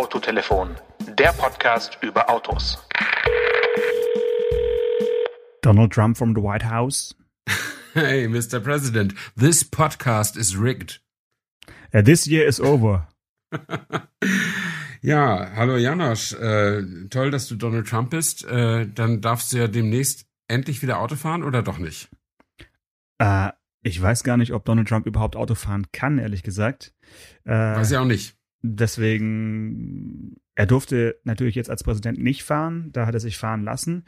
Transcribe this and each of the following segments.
Autotelefon, der Podcast über Autos. Donald Trump from the White House. Hey, Mr. President, this podcast is rigged. Uh, this year is over. ja, hallo Janosch. Äh, toll, dass du Donald Trump bist. Äh, dann darfst du ja demnächst endlich wieder Auto fahren oder doch nicht? Äh, ich weiß gar nicht, ob Donald Trump überhaupt Auto fahren kann, ehrlich gesagt. Äh, weiß ich auch nicht. Deswegen, er durfte natürlich jetzt als Präsident nicht fahren, da hat er sich fahren lassen.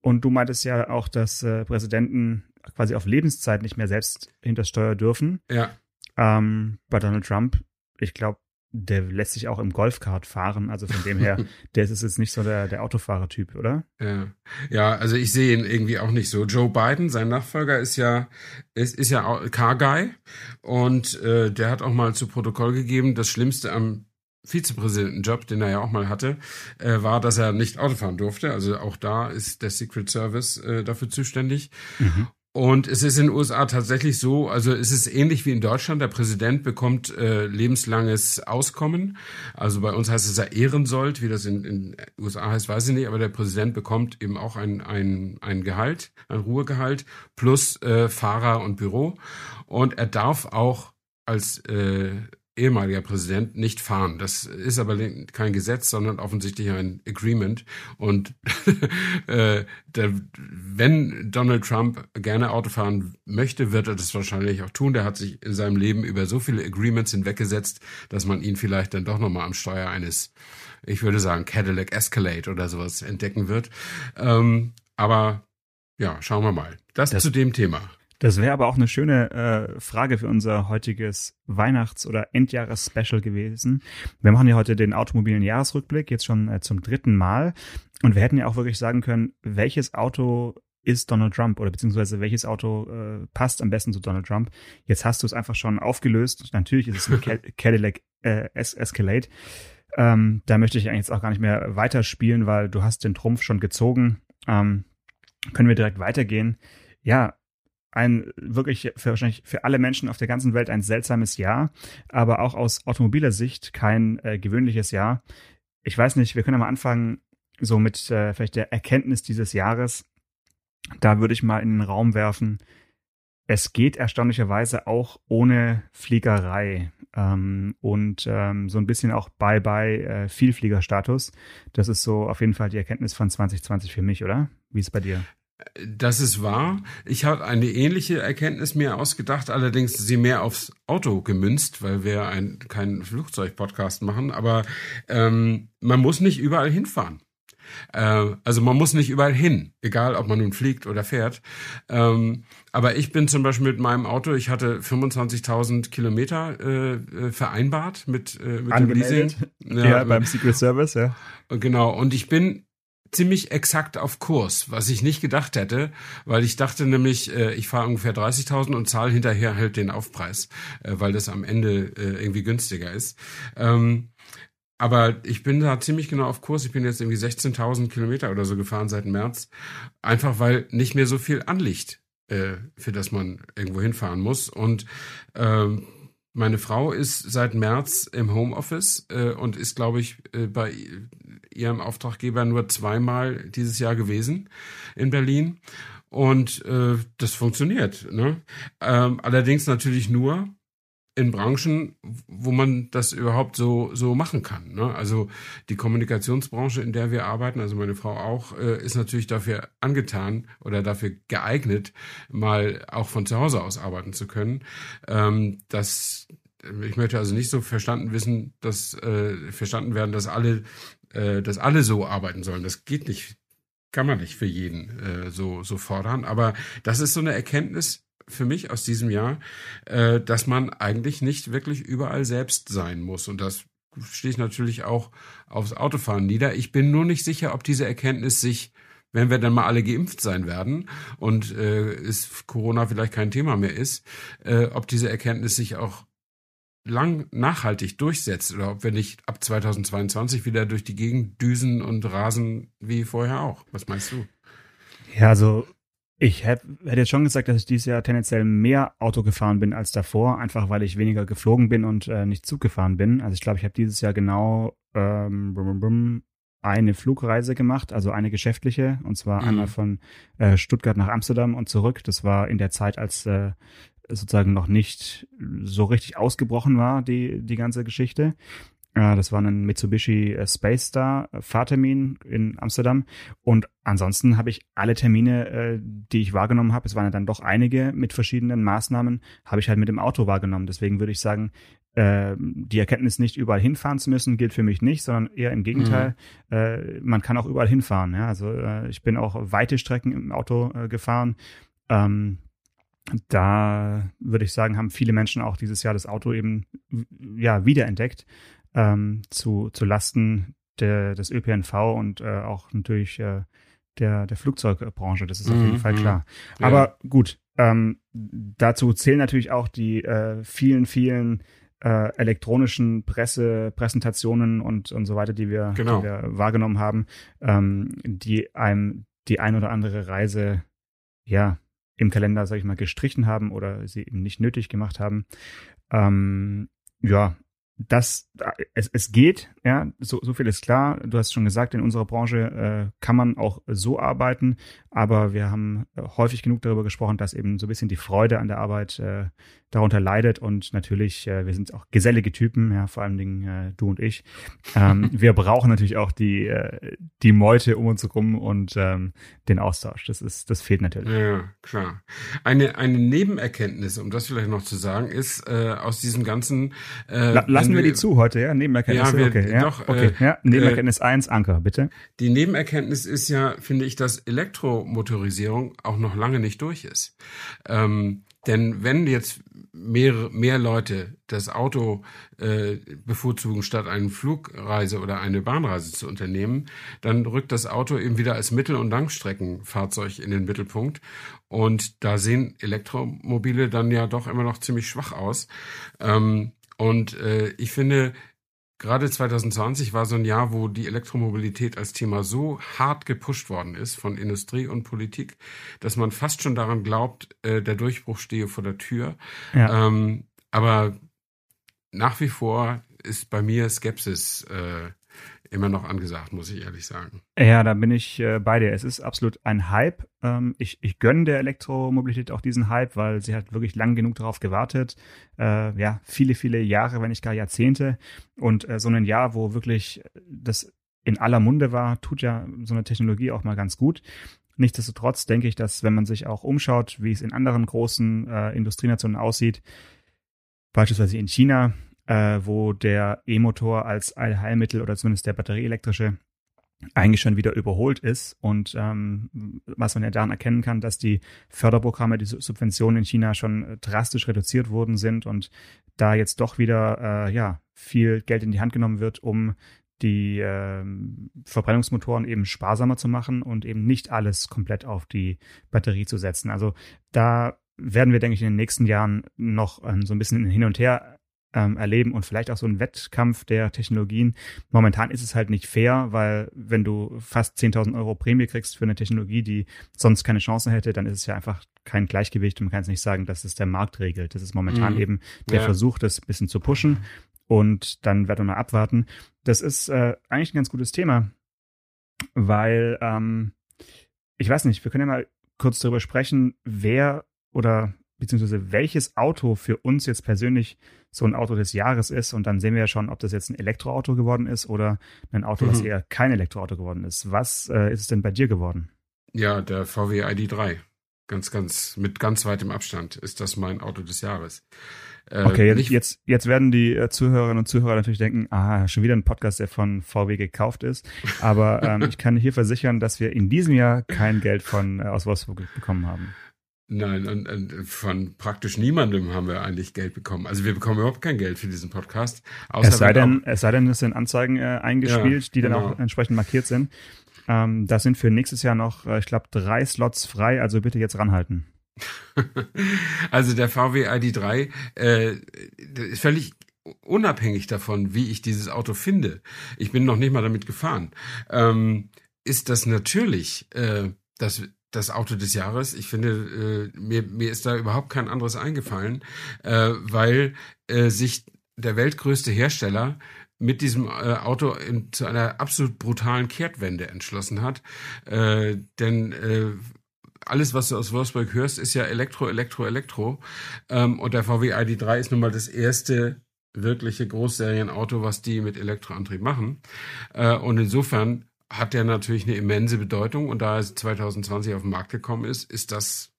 Und du meintest ja auch, dass äh, Präsidenten quasi auf Lebenszeit nicht mehr selbst hinter Steuer dürfen. Ja. Ähm, bei Donald Trump, ich glaube, der lässt sich auch im Golfkart fahren. Also von dem her, der ist jetzt nicht so der, der Autofahrertyp, oder? Ja. ja, also ich sehe ihn irgendwie auch nicht so. Joe Biden, sein Nachfolger, ist ja, ist, ist ja Car Guy und äh, der hat auch mal zu Protokoll gegeben, das Schlimmste am Vizepräsidentenjob, den er ja auch mal hatte, äh, war, dass er nicht Auto fahren durfte. Also auch da ist der Secret Service äh, dafür zuständig. Mhm. Und es ist in den USA tatsächlich so, also es ist ähnlich wie in Deutschland, der Präsident bekommt äh, lebenslanges Auskommen. Also bei uns heißt es ja Ehrensold, wie das in den USA heißt, weiß ich nicht, aber der Präsident bekommt eben auch ein, ein, ein Gehalt, ein Ruhegehalt plus äh, Fahrer und Büro. Und er darf auch als äh, ehemaliger Präsident nicht fahren. Das ist aber kein Gesetz, sondern offensichtlich ein Agreement. Und äh, der, wenn Donald Trump gerne Auto fahren möchte, wird er das wahrscheinlich auch tun. Der hat sich in seinem Leben über so viele Agreements hinweggesetzt, dass man ihn vielleicht dann doch nochmal am Steuer eines, ich würde sagen, Cadillac Escalade oder sowas entdecken wird. Ähm, aber ja, schauen wir mal. Das, das zu dem Thema. Das wäre aber auch eine schöne äh, Frage für unser heutiges Weihnachts- oder Endjahres-Special gewesen. Wir machen ja heute den automobilen Jahresrückblick, jetzt schon äh, zum dritten Mal. Und wir hätten ja auch wirklich sagen können, welches Auto ist Donald Trump oder beziehungsweise welches Auto äh, passt am besten zu Donald Trump. Jetzt hast du es einfach schon aufgelöst. Natürlich ist es ein Cadillac äh, Escalade. Ähm, da möchte ich eigentlich jetzt auch gar nicht mehr weiterspielen, weil du hast den Trumpf schon gezogen. Ähm, können wir direkt weitergehen. Ja, ein wirklich für, wahrscheinlich für alle Menschen auf der ganzen Welt ein seltsames Jahr, aber auch aus automobiler Sicht kein äh, gewöhnliches Jahr. Ich weiß nicht, wir können ja mal anfangen, so mit äh, vielleicht der Erkenntnis dieses Jahres. Da würde ich mal in den Raum werfen, es geht erstaunlicherweise auch ohne Fliegerei ähm, und ähm, so ein bisschen auch Bye-bye äh, Vielfliegerstatus. Das ist so auf jeden Fall die Erkenntnis von 2020 für mich, oder? Wie ist es bei dir? Das ist wahr. Ich habe eine ähnliche Erkenntnis mir ausgedacht, allerdings sie mehr aufs Auto gemünzt, weil wir ein, keinen Flugzeug-Podcast machen. Aber ähm, man muss nicht überall hinfahren. Äh, also man muss nicht überall hin, egal ob man nun fliegt oder fährt. Ähm, aber ich bin zum Beispiel mit meinem Auto, ich hatte 25.000 Kilometer äh, äh, vereinbart mit, äh, mit dem Leasing. Ja, ja, beim Secret Service, ja. Genau. Und ich bin ziemlich exakt auf Kurs, was ich nicht gedacht hätte, weil ich dachte nämlich, äh, ich fahre ungefähr 30.000 und zahle hinterher halt den Aufpreis, äh, weil das am Ende äh, irgendwie günstiger ist. Ähm, aber ich bin da ziemlich genau auf Kurs. Ich bin jetzt irgendwie 16.000 Kilometer oder so gefahren seit März, einfach weil nicht mehr so viel anliegt, äh, für das man irgendwo hinfahren muss. Und ähm, meine Frau ist seit März im Homeoffice äh, und ist, glaube ich, äh, bei ihrem Auftraggeber nur zweimal dieses Jahr gewesen in Berlin. Und äh, das funktioniert. Ne? Ähm, allerdings natürlich nur in Branchen, wo man das überhaupt so so machen kann. Ne? Also die Kommunikationsbranche, in der wir arbeiten, also meine Frau auch, äh, ist natürlich dafür angetan oder dafür geeignet, mal auch von zu Hause aus arbeiten zu können. Ähm, das ich möchte also nicht so verstanden wissen, dass äh, verstanden werden, dass alle äh, dass alle so arbeiten sollen. Das geht nicht, kann man nicht für jeden äh, so, so fordern. Aber das ist so eine Erkenntnis für mich aus diesem Jahr, äh, dass man eigentlich nicht wirklich überall selbst sein muss. Und das stehe ich natürlich auch aufs Autofahren nieder. Ich bin nur nicht sicher, ob diese Erkenntnis sich wenn wir dann mal alle geimpft sein werden und äh, ist Corona vielleicht kein Thema mehr ist, äh, ob diese Erkenntnis sich auch lang nachhaltig durchsetzt oder ob wir nicht ab 2022 wieder durch die Gegend düsen und rasen wie vorher auch. Was meinst du? Ja, also ich hätte jetzt schon gesagt, dass ich dieses Jahr tendenziell mehr Auto gefahren bin als davor, einfach weil ich weniger geflogen bin und äh, nicht Zug gefahren bin. Also ich glaube, ich habe dieses Jahr genau ähm, eine Flugreise gemacht, also eine geschäftliche, und zwar Mhm. einmal von äh, Stuttgart nach Amsterdam und zurück. Das war in der Zeit, als äh, sozusagen noch nicht so richtig ausgebrochen war, die, die ganze Geschichte. Äh, das war ein Mitsubishi äh, Space Star äh, Fahrtermin in Amsterdam. Und ansonsten habe ich alle Termine, die ich wahrgenommen habe, es waren ja dann doch einige mit verschiedenen Maßnahmen, habe ich halt mit dem Auto wahrgenommen. Deswegen würde ich sagen, die Erkenntnis, nicht überall hinfahren zu müssen, gilt für mich nicht, sondern eher im Gegenteil. Äh, man kann auch überall hinfahren. Ja? Also ich bin auch weite Strecken im Auto gefahren. Ähm, da würde ich sagen, haben viele Menschen auch dieses Jahr das Auto eben ja wiederentdeckt ähm, zu, zu Lasten der, des ÖPNV und äh, auch natürlich äh, der, der Flugzeugbranche. Das ist auf jeden Mhm, Fall mhm. klar. Ja. Aber gut, ähm, dazu zählen natürlich auch die äh, vielen, vielen äh, elektronischen Presse, Präsentationen und, und so weiter, die wir, Genau. die wir wahrgenommen haben, ähm, die einem die ein oder andere Reise ja im Kalender, sag ich mal, gestrichen haben oder sie eben nicht nötig gemacht haben. Ähm, ja, das, es, es geht, ja, so, so viel ist klar. Du hast schon gesagt, in unserer Branche äh, kann man auch so arbeiten, aber wir haben häufig genug darüber gesprochen, dass eben so ein bisschen die Freude an der Arbeit äh, darunter leidet und natürlich, äh, wir sind auch gesellige Typen, ja, vor allen Dingen äh, du und ich. Ähm, wir brauchen natürlich auch die, äh, die Meute um uns herum und ähm, den Austausch. Das ist, das fehlt natürlich. Ja, klar. Eine, eine Nebenerkenntnis, um das vielleicht noch zu sagen, ist äh, aus diesem ganzen äh, La lassen wir die zu heute, ja? Nebenerkenntnis, Ja, wir- okay. Ja, doch, okay. äh, ja, Nebenerkenntnis 1, Anker, bitte. Die Nebenerkenntnis ist ja, finde ich, dass Elektromotorisierung auch noch lange nicht durch ist. Ähm, denn wenn jetzt mehr, mehr Leute das Auto äh, bevorzugen, statt eine Flugreise oder eine Bahnreise zu unternehmen, dann rückt das Auto eben wieder als Mittel- und Langstreckenfahrzeug in den Mittelpunkt. Und da sehen Elektromobile dann ja doch immer noch ziemlich schwach aus. Ähm, und äh, ich finde, Gerade 2020 war so ein Jahr, wo die Elektromobilität als Thema so hart gepusht worden ist von Industrie und Politik, dass man fast schon daran glaubt, äh, der Durchbruch stehe vor der Tür. Ja. Ähm, aber nach wie vor ist bei mir Skepsis äh, immer noch angesagt, muss ich ehrlich sagen. Ja, da bin ich äh, bei dir. Es ist absolut ein Hype. Ähm, ich ich gönne der Elektromobilität auch diesen Hype, weil sie hat wirklich lang genug darauf gewartet. Äh, ja, viele, viele Jahre, wenn nicht gar Jahrzehnte. Und äh, so ein Jahr, wo wirklich das in aller Munde war, tut ja so eine Technologie auch mal ganz gut. Nichtsdestotrotz denke ich, dass wenn man sich auch umschaut, wie es in anderen großen äh, Industrienationen aussieht, beispielsweise in China, äh, wo der E-Motor als Allheilmittel oder zumindest der batterieelektrische eigentlich schon wieder überholt ist und ähm, was man ja daran erkennen kann, dass die Förderprogramme, die Su- Subventionen in China schon äh, drastisch reduziert worden sind und da jetzt doch wieder äh, ja viel Geld in die Hand genommen wird, um die ähm, Verbrennungsmotoren eben sparsamer zu machen und eben nicht alles komplett auf die Batterie zu setzen. Also da werden wir, denke ich, in den nächsten Jahren noch ähm, so ein bisschen hin und her ähm, erleben und vielleicht auch so einen Wettkampf der Technologien. Momentan ist es halt nicht fair, weil wenn du fast 10.000 Euro Prämie kriegst für eine Technologie, die sonst keine Chance hätte, dann ist es ja einfach kein Gleichgewicht und man kann es nicht sagen, dass es der Markt regelt. Das ist momentan Mhm. eben der Ja. Versuch, das ein bisschen zu pushen und dann werden wir mal abwarten. Das ist äh, eigentlich ein ganz gutes Thema, weil ähm, ich weiß nicht, wir können ja mal kurz darüber sprechen, wer oder beziehungsweise welches Auto für uns jetzt persönlich so ein Auto des Jahres ist. Und dann sehen wir ja schon, ob das jetzt ein Elektroauto geworden ist oder ein Auto, was Mhm. eher kein Elektroauto geworden ist. Was äh, ist es denn bei dir geworden? Ja, der VW ID3. Ganz, ganz, mit ganz weitem Abstand ist das mein Auto des Jahres. Äh, Okay, jetzt, jetzt, jetzt werden die äh, Zuhörerinnen und Zuhörer natürlich denken, ah, schon wieder ein Podcast, der von VW gekauft ist. Aber ähm, ich kann hier versichern, dass wir in diesem Jahr kein Geld von äh, aus Wolfsburg bekommen haben. Nein, und, und von praktisch niemandem haben wir eigentlich Geld bekommen. Also wir bekommen überhaupt kein Geld für diesen Podcast. Außer Es sei, denn, es sei denn, es sind Anzeigen äh, eingespielt, Ja, die dann genau. auch entsprechend markiert sind. Ähm, das sind für nächstes Jahr noch, äh, ich glaube, drei Slots frei, also bitte jetzt ranhalten. Also der VW ID3 äh, ist völlig unabhängig davon, wie ich dieses Auto finde. Ich bin noch nicht mal damit gefahren. Ähm, ist das natürlich äh, das das Auto des Jahres. Ich finde, äh, mir, mir ist da überhaupt kein anderes eingefallen, äh, weil äh, sich der weltgrößte Hersteller mit diesem äh, Auto in, zu einer absolut brutalen Kehrtwende entschlossen hat. Äh, denn äh, alles, was du aus Wolfsburg hörst, ist ja Elektro, Elektro, Elektro. Ähm, und der VW ID3 ist nun mal das erste wirkliche Großserienauto, was die mit Elektroantrieb machen. Äh, und insofern hat der natürlich eine immense Bedeutung. Und da er 2020 auf den Markt gekommen ist, ist das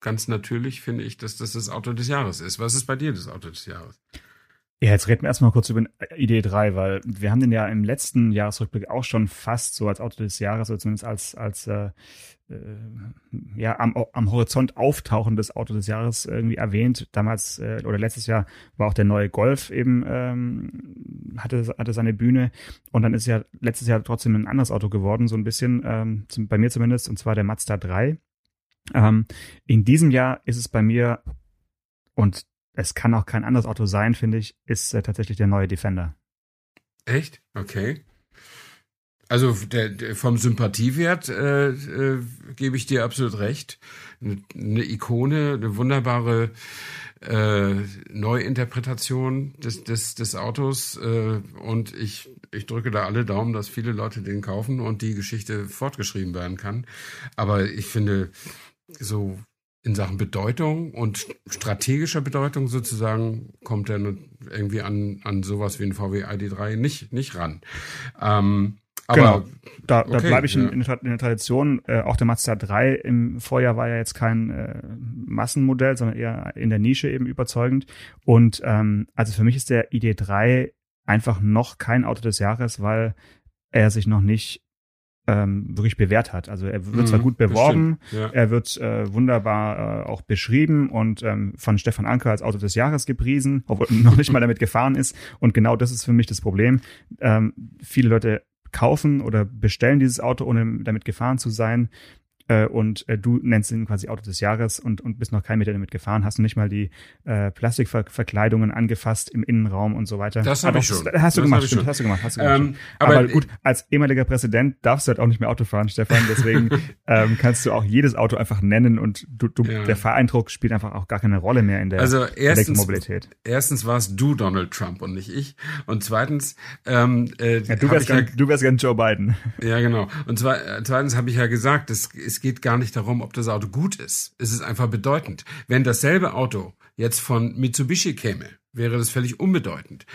ganz natürlich, finde ich, dass das das Auto des Jahres ist. Was ist bei dir das Auto des Jahres? Ja, jetzt reden wir erstmal kurz über den ID3, weil wir haben den ja im letzten Jahresrückblick auch schon fast so als Auto des Jahres oder zumindest als, als äh, äh, ja, am, am Horizont auftauchendes Auto des Jahres irgendwie erwähnt. Damals äh, oder letztes Jahr war auch der neue Golf eben, ähm, hatte, hatte seine Bühne und dann ist ja letztes Jahr trotzdem ein anderes Auto geworden, so ein bisschen, ähm, zum, bei mir zumindest, und zwar der Mazda 3. Ähm, in diesem Jahr ist es bei mir, und es kann auch kein anderes Auto sein, finde ich, ist äh, tatsächlich der neue Defender. Echt? Okay. Also der, der vom Sympathiewert äh, äh, gebe ich dir absolut recht. Eine, eine Ikone, eine wunderbare äh, Neuinterpretation des, des, des Autos. Äh, und ich, ich drücke da alle Daumen, dass viele Leute den kaufen und die Geschichte fortgeschrieben werden kann. Aber ich finde, so in Sachen Bedeutung und strategischer Bedeutung sozusagen kommt er irgendwie an, an sowas wie ein VW ID3 nicht, nicht ran. Ähm, aber genau. Da, da okay, bleibe ich in, in, der Tradition. Äh, auch der Mazda 3 im Vorjahr war ja jetzt kein äh, Massenmodell, sondern eher in der Nische eben überzeugend. Und ähm, also für mich ist der ID3 einfach noch kein Auto des Jahres, weil er sich noch nicht ähm, wirklich bewährt hat. Also er wird mhm, zwar gut beworben, ja. er wird äh, wunderbar äh, auch beschrieben und ähm, von Stefan Anker als Auto des Jahres gepriesen, obwohl noch nicht mal damit gefahren ist. Und genau das ist für mich das Problem. Ähm, viele Leute kaufen oder bestellen dieses Auto, ohne damit gefahren zu sein äh, und äh, du nennst ihn quasi Auto des Jahres und, und bist noch kein Meter damit gefahren, hast du nicht mal die äh, Plastikverkleidungen angefasst im Innenraum und so weiter. Das habe ich schon. Hast du, gemacht, stimmt, hast du gemacht, hast du gemacht. Ähm, aber, aber, gut, als ehemaliger Präsident darfst du halt auch nicht mehr Auto fahren, Stefan, deswegen ähm, kannst du auch jedes Auto einfach nennen und du, du, ja. der Fahreindruck spielt einfach auch gar keine Rolle mehr in der also erstens, Elektromobilität. Erstens warst du Donald Trump und nicht ich und zweitens ähm, äh, ja, du, wärst gern, ja, du wärst gern Joe Biden. Ja, genau. Und zwar, äh, zweitens habe ich ja gesagt, es, es es geht gar nicht darum, ob das Auto gut ist. Es ist einfach bedeutend. Wenn dasselbe Auto jetzt von Mitsubishi käme, wäre das völlig unbedeutend.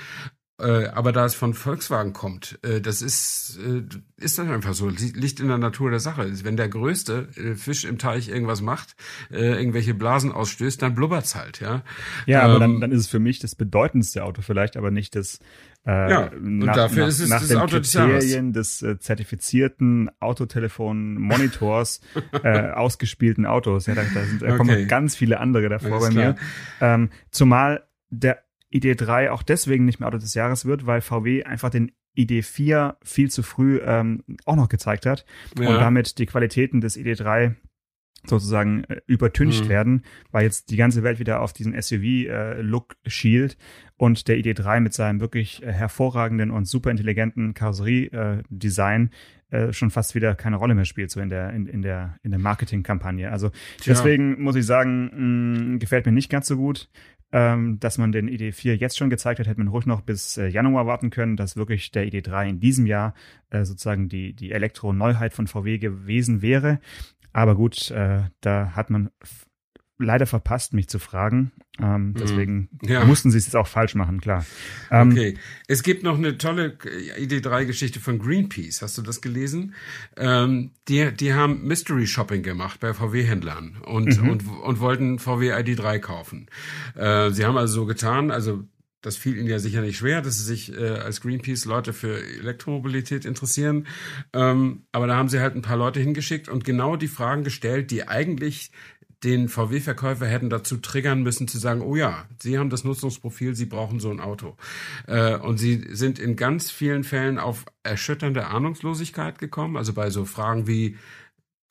Äh, aber da es von Volkswagen kommt, äh, das ist, äh, ist dann einfach so, liegt in der Natur der Sache. Wenn der größte äh, Fisch im Teich irgendwas macht, äh, irgendwelche Blasen ausstößt, dann blubbert's halt, ja. Ja, aber dann, ähm, dann ist es für mich das bedeutendste Auto vielleicht, aber nicht das äh, ja, und nach, dafür nach, ist es nach das den Auto Kriterien des, des äh, zertifizierten Autotelefon-Monitors äh, ausgespielten Autos. Ja, da, da, sind, da okay. kommen ganz viele andere davor Alles bei klar. mir. Ähm, zumal der ID3 auch deswegen nicht mehr Auto des Jahres wird, weil VW einfach den ID4 viel zu früh ähm, auch noch gezeigt hat ja. und damit die Qualitäten des ID3 sozusagen äh, übertüncht mhm. werden, weil jetzt die ganze Welt wieder auf diesen SUV-Look äh, schielt und der ID3 mit seinem wirklich äh, hervorragenden und super intelligenten Karosserie-Design äh, schon fast wieder keine Rolle mehr spielt, so in der, in, in der, in der Marketingkampagne. Also Tja. deswegen muss ich sagen, mh, gefällt mir nicht ganz so gut. Ähm, dass man den ID4 jetzt schon gezeigt hat, hätte man ruhig noch bis äh, Januar warten können, dass wirklich der ID3 in diesem Jahr äh, sozusagen die, die Elektro-Neuheit von VW gewesen wäre. Aber gut, äh, da hat man leider verpasst, mich zu fragen. Ähm, mhm. deswegen ja. mussten sie es jetzt auch falsch machen, klar. Ähm, okay. Es gibt noch eine tolle ID3-Geschichte von Greenpeace. Hast du das gelesen? Ähm, die, die haben Mystery Shopping gemacht bei VW-Händlern und, mhm. und, und wollten VW ID3 kaufen. Äh, sie haben also so getan, also das fiel ihnen ja sicher nicht schwer, dass sie sich äh, als Greenpeace Leute für Elektromobilität interessieren. Ähm, aber da haben sie halt ein paar Leute hingeschickt und genau die Fragen gestellt, die eigentlich den VW-Verkäufer hätten dazu triggern müssen zu sagen, oh ja, Sie haben das Nutzungsprofil, Sie brauchen so ein Auto. Äh, und Sie sind in ganz vielen Fällen auf erschütternde Ahnungslosigkeit gekommen. Also bei so Fragen wie,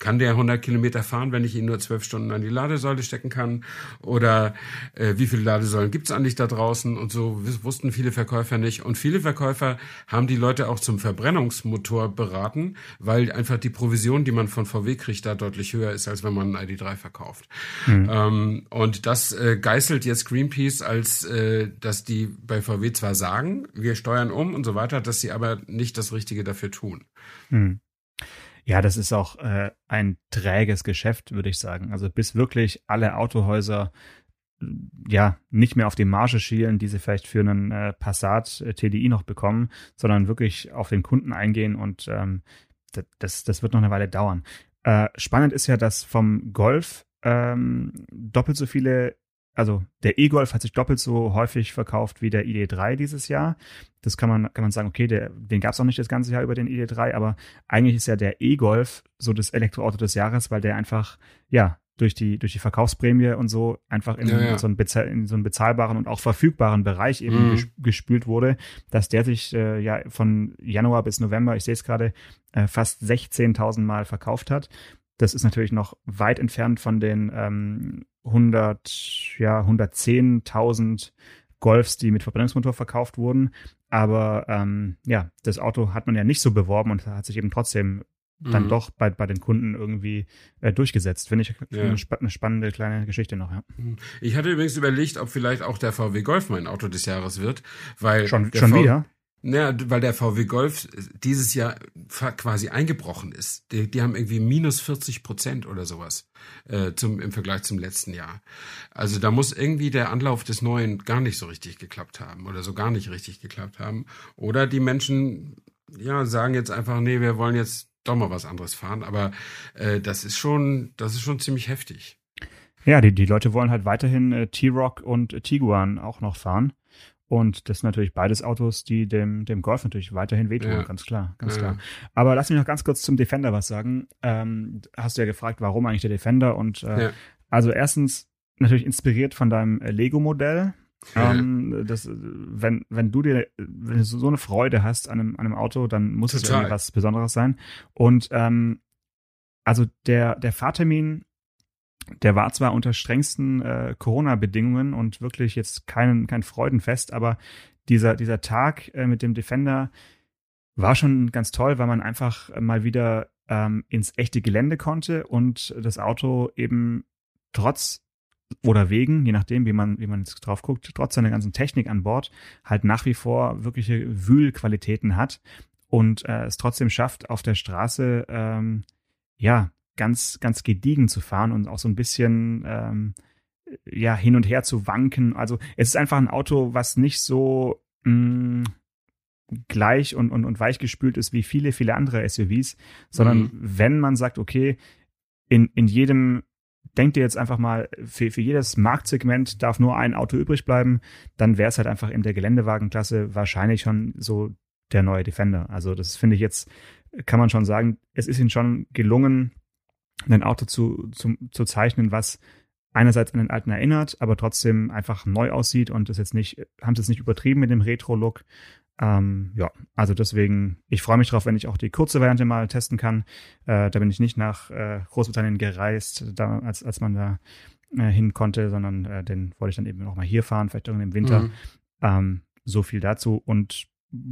kann der 100 Kilometer fahren, wenn ich ihn nur zwölf Stunden an die Ladesäule stecken kann? Oder äh, wie viele Ladesäulen gibt's eigentlich da draußen? Und so wussten viele Verkäufer nicht. Und viele Verkäufer haben die Leute auch zum Verbrennungsmotor beraten, weil einfach die Provision, die man von VW kriegt, da deutlich höher ist, als wenn man einen ID3 verkauft. Mhm. Ähm, und das äh, geißelt jetzt Greenpeace als, äh, dass die bei VW zwar sagen, wir steuern um und so weiter, dass sie aber nicht das Richtige dafür tun. Mhm. Ja, das ist auch äh, ein träges Geschäft, würde ich sagen. Also bis wirklich alle Autohäuser ja nicht mehr auf die Marge schielen, die sie vielleicht für einen äh, Passat äh, TDI noch bekommen, sondern wirklich auf den Kunden eingehen und ähm, das, das wird noch eine Weile dauern. Äh, spannend ist ja, dass vom Golf ähm, doppelt so viele also der E-Golf hat sich doppelt so häufig verkauft wie der ID3 dieses Jahr. Das kann man, kann man sagen, okay, der, den gab es auch nicht das ganze Jahr über den ID3, aber eigentlich ist ja der E-Golf so das Elektroauto des Jahres, weil der einfach, ja, durch die, durch die Verkaufsprämie und so einfach in, ja, ja. So, einen in so einen bezahlbaren und auch verfügbaren Bereich eben mhm. gespült wurde, dass der sich äh, ja von Januar bis November, ich sehe es gerade, äh, fast 16.000 Mal verkauft hat. Das ist natürlich noch weit entfernt von den ähm, 100, ja, 110.000 Golfs, die mit Verbrennungsmotor verkauft wurden. Aber ähm, ja, das Auto hat man ja nicht so beworben und hat sich eben trotzdem dann mhm. doch bei, bei den Kunden irgendwie äh, durchgesetzt. Finde ich ja. eine, spa eine, spannende kleine Geschichte noch, ja. Mhm. Ich hatte übrigens überlegt, ob vielleicht auch der VW Golf mein Auto des Jahres wird, weil schon, schon v wieder? Naja, weil der VW Golf dieses Jahr quasi eingebrochen ist. Die, die haben irgendwie minus 40 Prozent oder sowas äh, zum, im Vergleich zum letzten Jahr. Also da muss irgendwie der Anlauf des Neuen gar nicht so richtig geklappt haben oder so gar nicht richtig geklappt haben. Oder die Menschen ja sagen jetzt einfach, nee, wir wollen jetzt doch mal was anderes fahren. Aber äh, das ist schon, das ist schon ziemlich heftig. Ja, die, die Leute wollen halt weiterhin äh, T-Rock und Tiguan auch noch fahren. Und das sind natürlich beides Autos, die dem, dem Golf natürlich weiterhin wehtun, ja. ganz klar, ganz ja. klar. Aber lass mich noch ganz kurz zum Defender was sagen. Ähm, hast du ja gefragt, warum eigentlich der Defender? Und äh, ja. also erstens natürlich inspiriert von deinem Lego-Modell. Ähm, das, wenn, wenn du dir, wenn du so eine Freude hast an einem, an einem Auto, dann muss Total. es irgendwie was Besonderes sein. Und ähm, also der, der Fahrtermin der war zwar unter strengsten äh, Corona-Bedingungen und wirklich jetzt kein, kein Freudenfest, aber dieser, dieser Tag äh, mit dem Defender war schon ganz toll, weil man einfach mal wieder ähm, ins echte Gelände konnte und das Auto eben trotz oder wegen, je nachdem, wie man, wie man jetzt drauf guckt, trotz seiner ganzen Technik an Bord halt nach wie vor wirkliche Wühlqualitäten hat und äh, es trotzdem schafft, auf der Straße ähm, ja ganz, ganz gediegen zu fahren und auch so ein bisschen ähm, ja hin und her zu wanken. Also es ist einfach ein Auto, was nicht so mh, mm, gleich und, und, und weich gespült ist wie viele, viele andere SUVs, sondern mhm. wenn man sagt, okay, in, in jedem denkt ihr jetzt einfach mal, für, für jedes Marktsegment darf nur ein Auto übrig bleiben, dann wäre es halt einfach in der Geländewagenklasse wahrscheinlich schon so der neue Defender. Also das finde ich jetzt, kann man schon sagen, es ist ihnen schon gelungen, ein Auto zu, zu, zu zeichnen, was einerseits an den alten erinnert, aber trotzdem einfach neu aussieht und das jetzt nicht, haben sie es nicht übertrieben mit dem Retro-Look. Ähm, ja, also deswegen, ich freue mich drauf, wenn ich auch die kurze Variante mal testen kann. Äh, da bin ich nicht nach äh, Großbritannien gereist, da, als, als man da äh, hin konnte, sondern äh, den wollte ich dann eben noch mal hier fahren, vielleicht irgendwann im Winter. Mhm. Ähm, so viel dazu und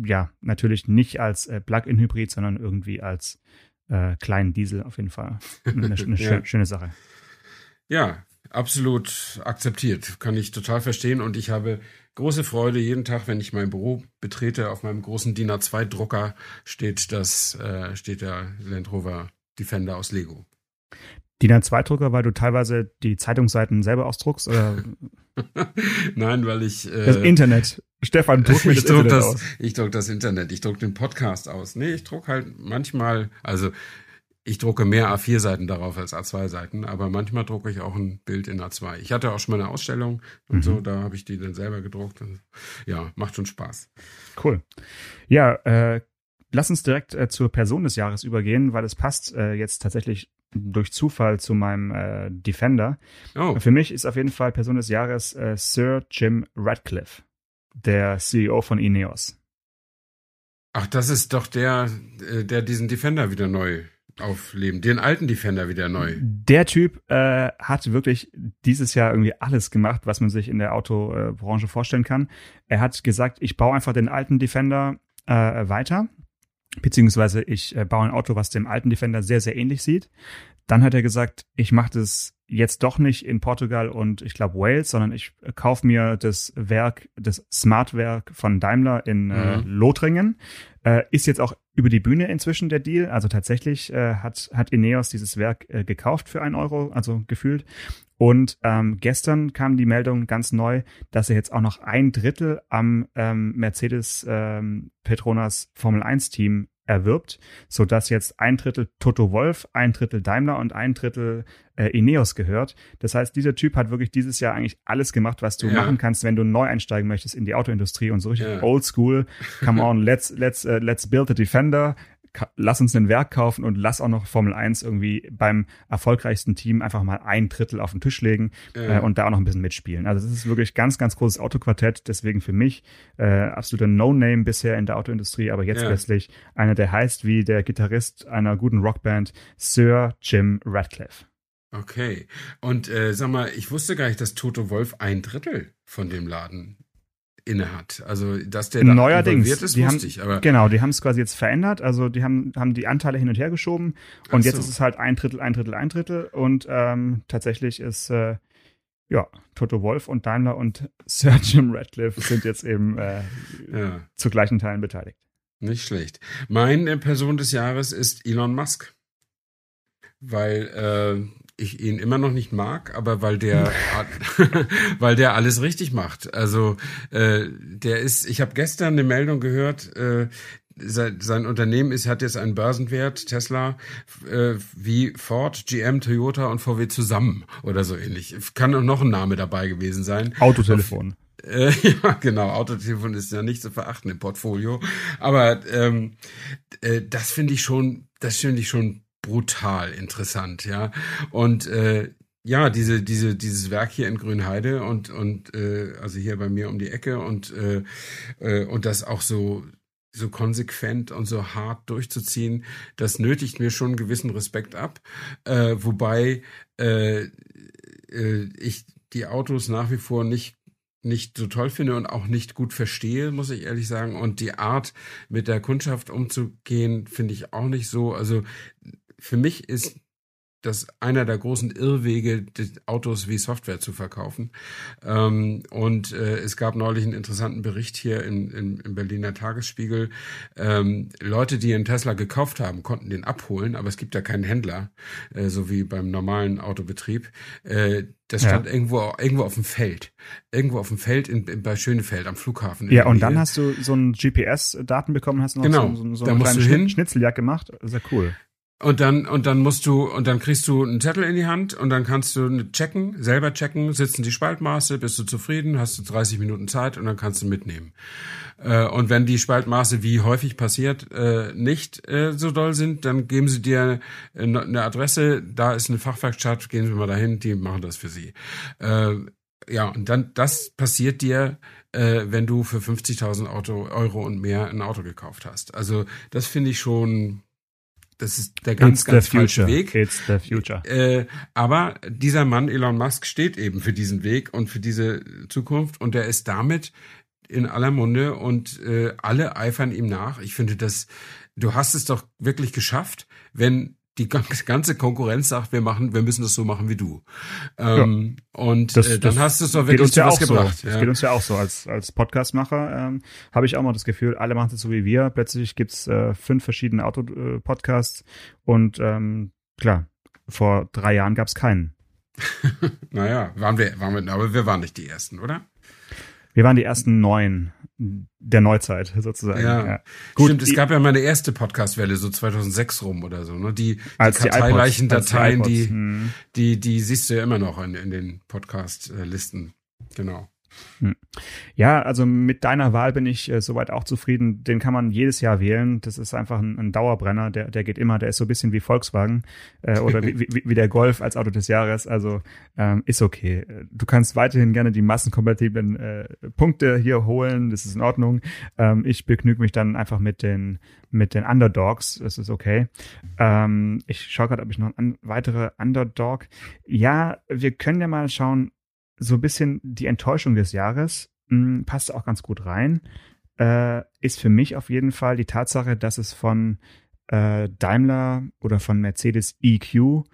ja, natürlich nicht als äh, Plug-in-Hybrid, sondern irgendwie als äh, kleinen Diesel auf jeden Fall. Eine, eine ja. schöne Sache. Ja, absolut akzeptiert. Kann ich total verstehen. Und ich habe große Freude jeden Tag, wenn ich mein Büro betrete. Auf meinem großen DIN A2-Drucker steht das, äh, steht der Land Rover Defender aus Lego. DIN A2-Drucker, weil du teilweise die Zeitungsseiten selber ausdruckst? Oder? Nein, weil ich. Äh, das Internet. Stefan, druck mir das, druck Internet das aus. Ich druck das Internet, ich druck den Podcast aus. Nee, ich druck halt manchmal, also ich drucke mehr A4-Seiten darauf als A2-Seiten, aber manchmal drucke ich auch ein Bild in A2. Ich hatte auch schon mal eine Ausstellung und mhm. so, da habe ich die dann selber gedruckt. Ja, macht schon Spaß. Cool. Ja, äh, lass uns direkt äh, zur Person des Jahres übergehen, weil es passt äh, jetzt tatsächlich durch Zufall zu meinem äh, Defender. Oh. Für mich ist auf jeden Fall Person des Jahres äh, Sir Jim Radcliffe, der CEO von Ineos. Ach, das ist doch der, äh, der diesen Defender wieder neu aufleben. Den alten Defender wieder neu. Der Typ äh, hat wirklich dieses Jahr irgendwie alles gemacht, was man sich in der Autobranche vorstellen kann. Er hat gesagt, ich baue einfach den alten Defender äh, weiter, beziehungsweise ich äh, baue ein Auto, was dem alten Defender sehr, sehr ähnlich sieht. Dann hat er gesagt, ich mache das jetzt doch nicht in Portugal und ich glaube Wales, sondern ich kaufe mir das Werk, das Smart-Werk von Daimler in äh, Mhm. Lothringen. Äh, ist jetzt auch über die Bühne inzwischen der Deal. Also tatsächlich äh, hat, hat Ineos dieses Werk äh, gekauft für einen Euro, also gefühlt. Und ähm, gestern kam die Meldung ganz neu, dass er jetzt auch noch ein Drittel am ähm, Mercedes ähm, Petronas Formel 1 Team erwirbt, so dass jetzt ein Drittel Toto Wolf, ein Drittel Daimler und ein Drittel äh, Ineos gehört. Das heißt, dieser Typ hat wirklich dieses Jahr eigentlich alles gemacht, was du Ja. machen kannst, wenn du neu einsteigen möchtest in die Autoindustrie und so richtig Ja. old school. Come on, let's let's uh, let's build a defender. Lass uns ein Werk kaufen und lass auch noch Formel 1 irgendwie beim erfolgreichsten Team einfach mal ein Drittel auf den Tisch legen Ja. äh, und da auch noch ein bisschen mitspielen. Also das ist wirklich ganz, ganz großes Autoquartett. Deswegen für mich äh, absoluter No-Name bisher in der Autoindustrie, aber jetzt Ja. plötzlich einer, der heißt wie der Gitarrist einer guten Rockband, Sir Jim Radcliffe. Okay. Und äh, sag mal, ich wusste gar nicht, dass Toto Wolf ein Drittel von dem Laden inne hat. Also, dass der da Neuerdings, ist, die haben, ich. Aber genau, die haben es quasi jetzt verändert. Also die haben, haben die Anteile hin und her geschoben und Ach jetzt so. ist es halt ein Drittel, ein Drittel, ein Drittel und ähm, tatsächlich ist äh, ja Toto Wolf und Daimler und Sir Jim Radcliffe sind jetzt eben äh, ja, zu gleichen Teilen beteiligt. nicht schlecht. Meine Person des Jahres ist Elon Musk. Weil äh, ich ihn immer noch nicht mag, aber weil der weil der alles richtig macht. Also äh, der ist, ich habe gestern eine Meldung gehört, äh, sein, Unternehmen ist, hat jetzt einen Börsenwert, Tesla, äh, wie Ford, GM, Toyota und VW zusammen oder so ähnlich. Kann auch noch ein Name dabei gewesen sein. Autotelefon. Äh, ja, genau. Autotelefon ist ja nicht zu verachten im Portfolio. Aber ähm, äh, das finde ich schon, das finde ich schon brutal interessant, ja. Und äh, ja, diese, diese, dieses Werk hier in Grünheide und, und äh, also hier bei mir um die Ecke und, äh, äh, und das auch so, so konsequent und so hart durchzuziehen, das nötigt mir schon einen gewissen Respekt ab. Äh, wobei äh, äh, ich die Autos nach wie vor nicht nicht so toll finde und auch nicht gut verstehe, muss ich ehrlich sagen. Und die Art, mit der Kundschaft umzugehen, finde ich auch nicht so. Also für mich ist das einer der großen Irrwege, Autos wie Software zu verkaufen. Ähm, und äh, es gab neulich einen interessanten Bericht hier im, im, im Berliner Tagesspiegel. Ähm, Leute, die einen Tesla gekauft haben, konnten den abholen, aber es gibt ja keinen Händler, äh, so wie beim normalen Autobetrieb. Äh, das Ja. stand irgendwo, irgendwo auf dem Feld. Irgendwo auf dem Feld in, in, bei Schönefeld am Flughafen. in Ja, und dann hast du so ein GPS-Daten bekommen, hast du noch Genau. so, so, so Da eine musst kleine du hin. Schnitt, Schnitzeljagd gemacht. Sehr cool. Und dann, und dann musst du, und dann kriegst du einen Zettel in die Hand und dann kannst du checken, selber checken, sitzen die Spaltmaße, bist du zufrieden, hast du 30 Minuten Zeit und dann kannst du mitnehmen. Äh, und wenn die Spaltmaße, wie häufig passiert, äh, nicht äh, so doll sind, dann geben sie dir eine Adresse, da ist eine Fachwerkstatt, gehen Sie mal dahin, die machen das für Sie. Äh, ja, und dann, das passiert dir, äh, wenn du für 50.000 Auto, Euro und mehr ein Auto gekauft hast. Also, das finde ich schon, das ist der ganz, It's ganz falsche. Weg. It's the future. Äh, aber dieser Mann, Elon Musk, steht eben für diesen Weg und für diese Zukunft und er ist damit in aller Munde und äh, alle eifern ihm nach. Ich finde das, du hast es doch wirklich geschafft, wenn die gan- ganze Konkurrenz sagt, wir machen, wir müssen das so machen wie du. Ähm, Und Das- äh, dann das hast du es doch wirklich ja was auch so. gebracht. Das ja. geht uns ja auch so. Als, als Podcastmacher ähm, habe ich auch mal das Gefühl, alle machen es so wie wir. Plötzlich gibt's äh, fünf verschiedene Auto-Podcasts und ähm, klar, vor drei Jahren gab's keinen. Naja, waren wir, waren wir, aber wir waren nicht die Ersten, oder? Wir waren die ersten neun der Neuzeit sozusagen. Ja. Gut, Stimmt, es die- gab ja mal eine erste Podcast-Welle, so 2006 rum oder so, ne? Die, die die karteileichen die Dateien, iPods, die, hm. die, die siehst du ja immer noch in, in den Podcast-Listen. Genau. Hm. Ja, also mit deiner Wahl bin ich äh, soweit auch zufrieden. Den kann man jedes Jahr wählen. Das ist einfach ein, ein Dauerbrenner. Der, der geht immer. Der ist so ein bisschen wie Volkswagen äh, oder wie, wie, wie der Golf als Auto des Jahres. Also ähm, ist okay. Du kannst weiterhin gerne die massenkompatiblen äh, Punkte hier holen. Das ist in Ordnung. Ähm, ich begnüge mich dann einfach mit den mit den Underdogs. Das ist okay. Ähm, ich schaue gerade, ob ich noch ein weitere Underdog. Ja, wir können ja mal schauen, so ein bisschen die Enttäuschung des Jahres, mh, hm, passt auch ganz gut rein, äh, ist für mich auf jeden Fall die Tatsache, dass es von äh, Daimler oder von Mercedes EQ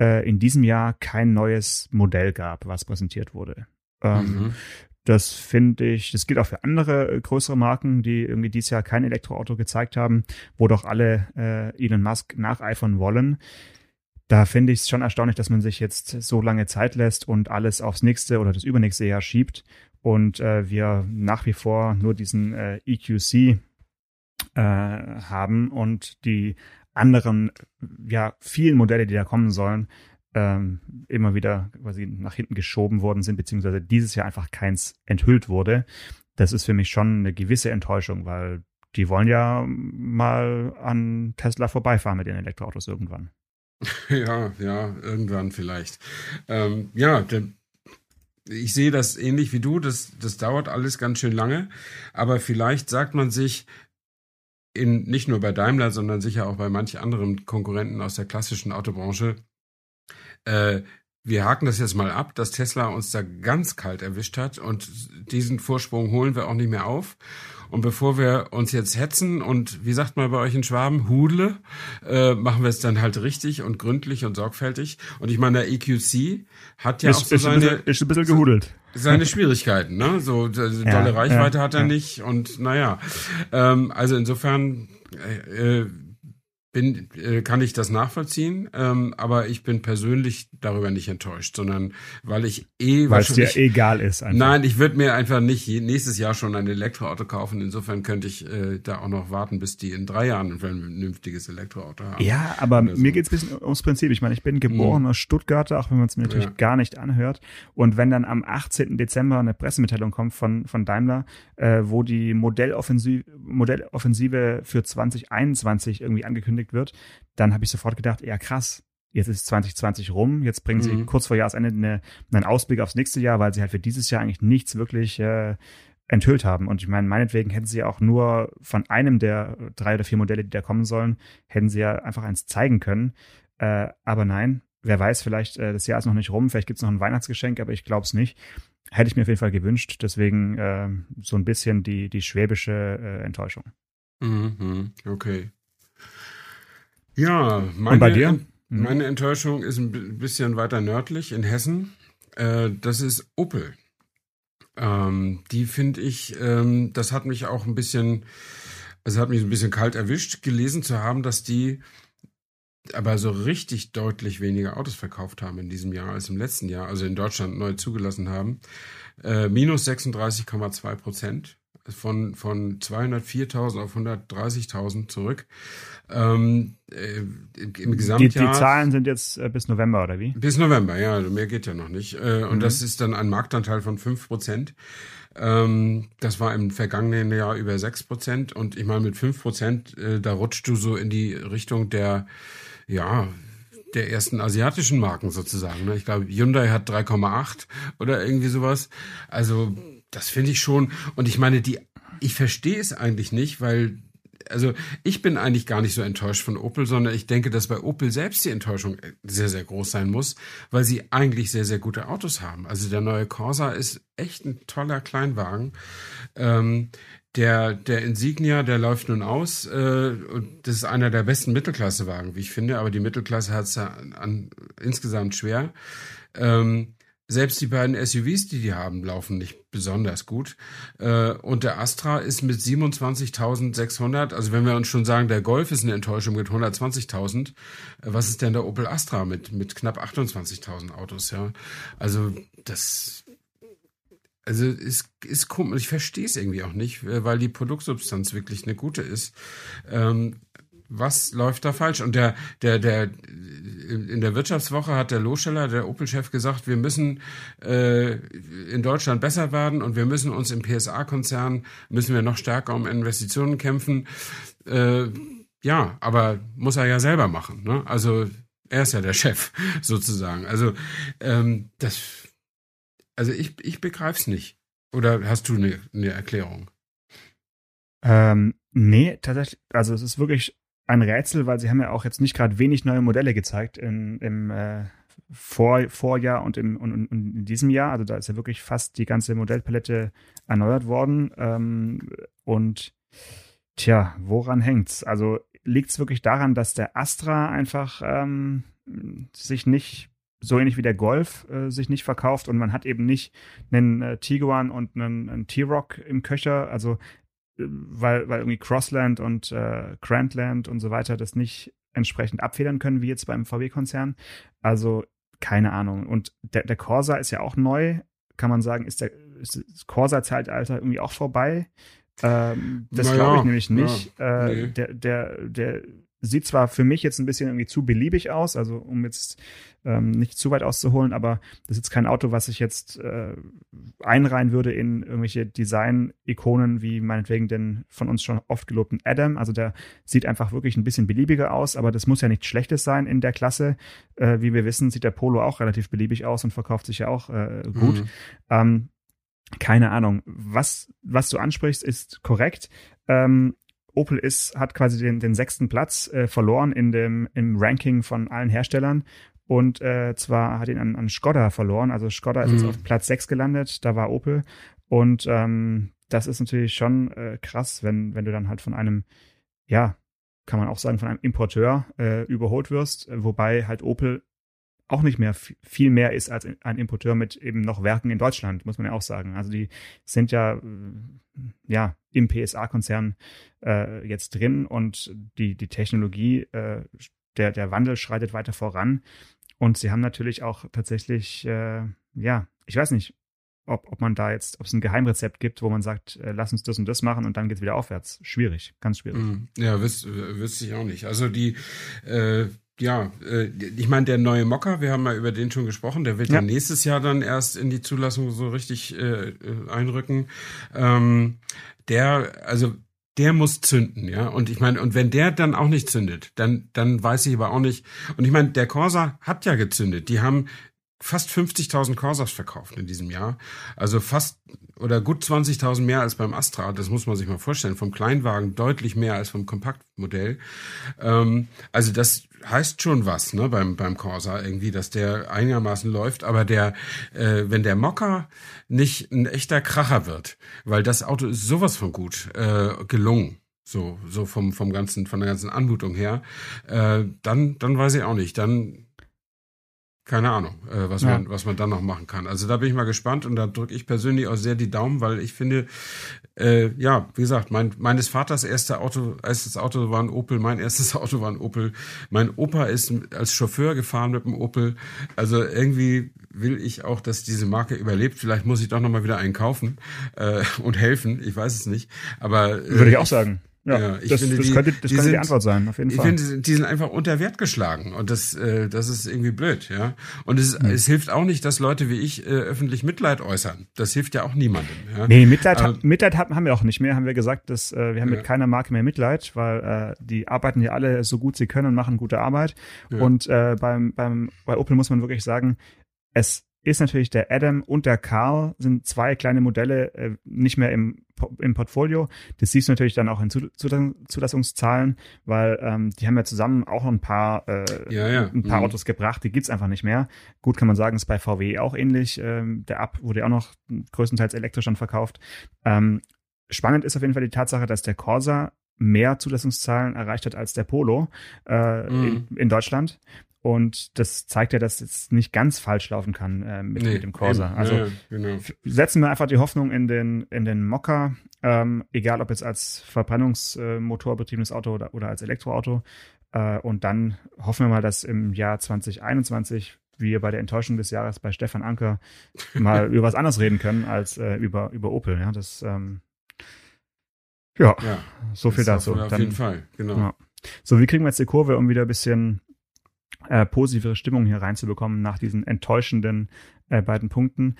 äh, in diesem Jahr kein neues Modell gab, was präsentiert wurde. Ähm, mhm. Das finde ich, das gilt auch für andere äh, größere Marken, die irgendwie dieses Jahr kein Elektroauto gezeigt haben, wo doch alle äh, Elon Musk nacheifern wollen da finde ich es schon erstaunlich, dass man sich jetzt so lange Zeit lässt und alles aufs nächste oder das übernächste Jahr schiebt und äh, wir nach wie vor nur diesen äh, EQC äh, haben und die anderen, ja, vielen Modelle, die da kommen sollen, ähm, immer wieder quasi nach hinten geschoben worden sind, beziehungsweise dieses Jahr einfach keins enthüllt wurde. Das ist für mich schon eine gewisse Enttäuschung, weil die wollen ja mal an Tesla vorbeifahren mit ihren Elektroautos irgendwann. Ja, ja, irgendwann vielleicht. Ähm, ja, der, ich sehe das ähnlich wie du. Das, das dauert alles ganz schön lange. Aber vielleicht sagt man sich, in, nicht nur bei Daimler, sondern sicher auch bei manch anderen Konkurrenten aus der klassischen Autobranche, äh, wir haken das jetzt mal ab, dass Tesla uns da ganz kalt erwischt hat und diesen Vorsprung holen wir auch nicht mehr auf. Und bevor wir uns jetzt hetzen und wie sagt man bei euch in Schwaben, hudle, äh, machen wir es dann halt richtig und gründlich und sorgfältig. Und ich meine, der EQC hat ja ist, auch so ist seine... Ein bisschen, ist ein bisschen gehudelt. Seine Schwierigkeiten, ne? So dolle ja, Reichweite ja, hat er ja. nicht und naja. Ähm, also insofern äh, äh, bin, äh, kann ich das nachvollziehen, ähm, aber ich bin persönlich darüber nicht enttäuscht, sondern weil ich eh weil es dir egal ist. Einfach. Nein, ich würde mir einfach nicht nächstes Jahr schon ein Elektroauto kaufen. Insofern könnte ich äh, da auch noch warten, bis die in drei Jahren ein vernünftiges Elektroauto haben. Ja, aber so. mir geht's ein bisschen ums Prinzip. Ich meine, ich bin geborener mhm. Stuttgarter, auch wenn man es mir natürlich ja. gar nicht anhört. Und wenn dann am 18. Dezember eine Pressemitteilung kommt von von Daimler, äh, wo die Modelloffensive, Modelloffensive für 2021 irgendwie angekündigt angekündigt wird, dann habe ich sofort gedacht, ja krass, jetzt ist 2020 rum, jetzt bringen sie mhm. kurz vor Jahresende eine, einen Ausblick aufs nächste Jahr, weil sie halt für dieses Jahr eigentlich nichts wirklich äh, enthüllt haben. Und ich meine, meinetwegen hätten sie ja auch nur von einem der drei oder vier Modelle, die da kommen sollen, hätten sie ja einfach eins zeigen können. Äh, aber nein, wer weiß, vielleicht äh, das Jahr ist noch nicht rum, vielleicht gibt es noch ein Weihnachtsgeschenk, aber ich glaube es nicht. Hätte ich mir auf jeden Fall gewünscht. Deswegen äh, so ein bisschen die, die schwäbische äh, Enttäuschung. Mhm, okay. Ja, meine, Und bei dir? Mhm. meine Enttäuschung ist ein bisschen weiter nördlich in Hessen. Äh, das ist Opel. Ähm, die finde ich, ähm, das hat mich auch ein bisschen, also hat mich ein bisschen kalt erwischt, gelesen zu haben, dass die aber so richtig deutlich weniger Autos verkauft haben in diesem Jahr als im letzten Jahr, also in Deutschland neu zugelassen haben. Äh, minus 36,2 Prozent von, von 204.000 auf 130.000 zurück. Ähm, äh, Im Gesamtjahr. Die, die, Zahlen sind jetzt äh, bis November, oder wie? Bis November, ja, also mehr geht ja noch nicht. Äh, und mhm. das ist dann ein Marktanteil von 5 Prozent. Ähm, das war im vergangenen Jahr über 6 Prozent. Und ich meine, mit 5 Prozent, äh, da rutscht du so in die Richtung der, ja, der ersten asiatischen Marken sozusagen. Ne? Ich glaube, Hyundai hat 3,8 oder irgendwie sowas. Also das finde ich schon. Und ich meine, die, ich verstehe es eigentlich nicht, weil also ich bin eigentlich gar nicht so enttäuscht von Opel, sondern ich denke, dass bei Opel selbst die Enttäuschung sehr, sehr groß sein muss, weil sie eigentlich sehr, sehr gute Autos haben. Also der neue Corsa ist echt ein toller Kleinwagen. Ähm, der, der Insignia, der läuft nun aus äh, und das ist einer der besten Mittelklassewagen, wie ich finde, aber die Mittelklasse hat es ja an, insgesamt schwer. Ähm, selbst die beiden SUVs, die die haben, laufen nicht besonders gut. Äh, und der Astra ist mit 27.600, also wenn wir uns schon sagen, der Golf ist eine Enttäuschung mit 120.000, äh, was ist denn der Opel Astra mit, mit knapp 28.000 Autos, ja? Also das, also ist, ist komisch. Ich verstehe es irgendwie auch nicht, äh, weil die Produktsubstanz wirklich eine gute ist. Ähm, was läuft da falsch? Und der, der, der, in der Wirtschaftswoche hat der Loscheller, der Opel-Chef, gesagt, wir müssen äh, in Deutschland besser werden und wir müssen uns im PSA-Konzern, müssen wir noch stärker um Investitionen kämpfen. Äh, ja, aber muss er ja selber machen. Ne? Also er ist ja der Chef sozusagen. Also ähm, das, also ich, ich begreif's nicht. Oder hast du eine, eine Erklärung? Ähm, nee, tatsächlich, also es ist wirklich ein Rätsel, weil sie haben ja auch jetzt nicht gerade wenig neue Modelle gezeigt in, im äh, Vor, Vorjahr und, im, und, und in diesem Jahr. Also da ist ja wirklich fast die ganze Modellpalette erneuert worden. Ähm, und tja, woran hängt's? Also liegt es wirklich daran, dass der Astra einfach ähm, sich nicht so ähnlich wie der Golf äh, sich nicht verkauft und man hat eben nicht einen äh, Tiguan und einen, einen T-Rock im Köcher. Also weil, weil irgendwie Crossland und äh, Grandland und so weiter das nicht entsprechend abfedern können, wie jetzt beim VW-Konzern. Also keine Ahnung. Und der, der Corsa ist ja auch neu. Kann man sagen, ist, der, ist das Corsa-Zeitalter irgendwie auch vorbei? Ähm, das naja, glaube ich nämlich nicht. Ja, äh, nee. der, der, der sieht zwar für mich jetzt ein bisschen irgendwie zu beliebig aus, also um jetzt ähm, nicht zu weit auszuholen, aber das ist jetzt kein Auto, was ich jetzt äh, einreihen würde in irgendwelche Design-Ikonen wie meinetwegen den von uns schon oft gelobten Adam. Also der sieht einfach wirklich ein bisschen beliebiger aus, aber das muss ja nichts Schlechtes sein in der Klasse. Äh, wie wir wissen, sieht der Polo auch relativ beliebig aus und verkauft sich ja auch äh, gut. Mhm. Ähm, keine Ahnung. Was, was du ansprichst, ist korrekt. Ähm, Opel ist, hat quasi den, den sechsten Platz äh, verloren in dem, im Ranking von allen Herstellern. Und äh, zwar hat ihn an, an Skoda verloren. Also Skoda ist mhm. jetzt auf Platz sechs gelandet, da war Opel. Und ähm, das ist natürlich schon äh, krass, wenn, wenn du dann halt von einem, ja, kann man auch sagen, von einem Importeur äh, überholt wirst, wobei halt Opel auch nicht mehr viel mehr ist als ein Importeur mit eben noch Werken in Deutschland, muss man ja auch sagen. Also die sind ja, äh, ja im PSA-Konzern äh, jetzt drin und die, die Technologie, äh, der, der Wandel schreitet weiter voran. Und sie haben natürlich auch tatsächlich, äh, ja, ich weiß nicht, ob, ob man da jetzt, ob es ein Geheimrezept gibt, wo man sagt, äh, lass uns das und das machen und dann geht es wieder aufwärts. Schwierig, ganz schwierig. Mm, ja, wüsste wüs ich auch nicht. Also die, äh, ja, äh, ich meine, der neue Mocker, wir haben ja über den schon gesprochen, der wird ja, nächstes Jahr dann erst in die Zulassung so richtig äh, äh, einrücken. Ähm, der, also der muss zünden, ja. Und ich meine, und wenn der dann auch nicht zündet, dann, dann weiß ich aber auch nicht. Und ich meine, der Corsa hat ja gezündet. Die haben fast 50.000 Corsas verkauft in diesem Jahr. Also fast oder gut 20.000 mehr als beim Astra. Das muss man sich mal vorstellen. Vom Kleinwagen deutlich mehr als vom Kompaktmodell. Ähm, also das heißt schon was, ne, beim, beim Corsa irgendwie, dass der einigermaßen läuft. Aber der, äh, wenn der Mocker nicht ein echter Kracher wird, weil das Auto ist sowas von gut äh, gelungen. So, so vom, vom ganzen, von der ganzen Anmutung her, äh, dann, dann weiß ich auch nicht. Dann keine Ahnung, äh, was, ja. man, was man dann noch machen kann. Also da bin ich mal gespannt und da drücke ich persönlich auch sehr die Daumen, weil ich finde, äh, ja, wie gesagt, mein, meines Vaters erste Auto, erstes Auto war ein Opel, mein erstes Auto war ein Opel. Mein Opa ist als Chauffeur gefahren mit dem Opel. Also irgendwie will ich auch, dass diese Marke überlebt. Vielleicht muss ich doch nochmal wieder einen kaufen äh, und helfen. Ich weiß es nicht. Aber äh, würde ich auch sagen. Ja, ja ich das, finde, das, die, könnte, das die könnte sind, die Antwort sein, auf jeden ich Fall. Ich finde, die sind einfach unter Wert geschlagen und das, äh, das ist irgendwie blöd, ja. Und es, mhm. es hilft auch nicht, dass Leute wie ich äh, öffentlich Mitleid äußern. Das hilft ja auch niemandem. Ja? Nee, Mitleid, ähm, Mitleid haben wir auch nicht mehr, haben wir gesagt, dass äh, wir haben ja. mit keiner Marke mehr Mitleid, weil äh, die arbeiten ja alle so gut sie können und machen gute Arbeit. Ja. Und äh, beim, beim, bei Opel muss man wirklich sagen, es ist natürlich der Adam und der Carl sind zwei kleine Modelle äh, nicht mehr im, im Portfolio. Das siehst du natürlich dann auch in Zulassungszahlen, weil ähm, die haben ja zusammen auch noch ein paar, äh, ja, ja. ein paar mhm. Autos gebracht, die gibt's einfach nicht mehr. Gut kann man sagen, ist bei VW auch ähnlich. Ähm, der Up wurde ja auch noch größtenteils elektrisch dann verkauft. Ähm, spannend ist auf jeden Fall die Tatsache, dass der Corsa mehr Zulassungszahlen erreicht hat als der Polo äh, mhm. in, in Deutschland. Und das zeigt ja, dass es nicht ganz falsch laufen kann äh, mit, nee, mit dem Corsa. Also ja, genau. setzen wir einfach die Hoffnung in den, in den Mokka, ähm, egal ob jetzt als Verbrennungsmotor betriebenes Auto oder, oder als Elektroauto. Äh, und dann hoffen wir mal, dass im Jahr 2021 wir bei der Enttäuschung des Jahres bei Stefan Anker mal über was anderes reden können als äh, über, über Opel. Ja, das ähm, ja, ja, so viel dazu. Auf, auf jeden Fall, genau. Ja. So, wie kriegen wir jetzt die Kurve, um wieder ein bisschen äh, positivere Stimmung hier reinzubekommen nach diesen enttäuschenden äh, beiden Punkten?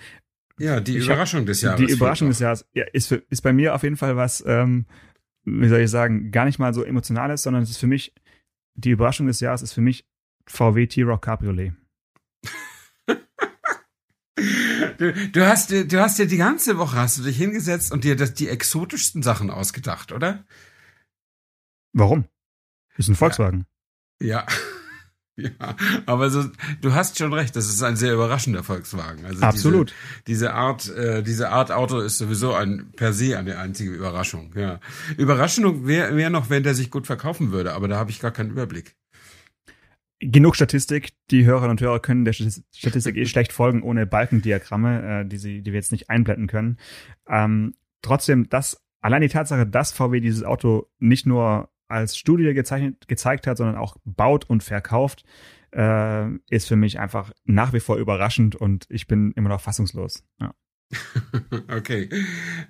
Ja, die Ich Überraschung des Jahres. Die Überraschung des Jahres ja, ist, für, ist bei mir auf jeden Fall was, ähm, wie soll ich sagen, gar nicht mal so emotionales, sondern es ist für mich, die Überraschung des Jahres ist für mich VW T-Rock Cabriolet. Du, du hast dir, du hast dir die ganze Woche hast du dich hingesetzt und dir das, die exotischsten Sachen ausgedacht, oder? Warum? Ist ein Volkswagen. Ja. Ja, aber so, du hast schon recht, das ist ein sehr überraschender Volkswagen. Also Absolut. Diese, diese Art, äh, diese Art Auto ist sowieso ein per se eine einzige Überraschung. Ja, Überraschung wäre wär noch, wenn der sich gut verkaufen würde, aber da habe ich gar keinen Überblick. Genug Statistik. Die Hörerinnen und Hörer können der Statistik eh schlecht folgen ohne Balkendiagramme, äh, die, sie, die wir jetzt nicht einblenden können. Ähm, trotzdem, das, allein die Tatsache, dass VW dieses Auto nicht nur als Studie gezeichnet, gezeigt hat, sondern auch baut und verkauft, äh, ist für mich einfach nach wie vor überraschend und ich bin immer noch fassungslos. Ja. Okay.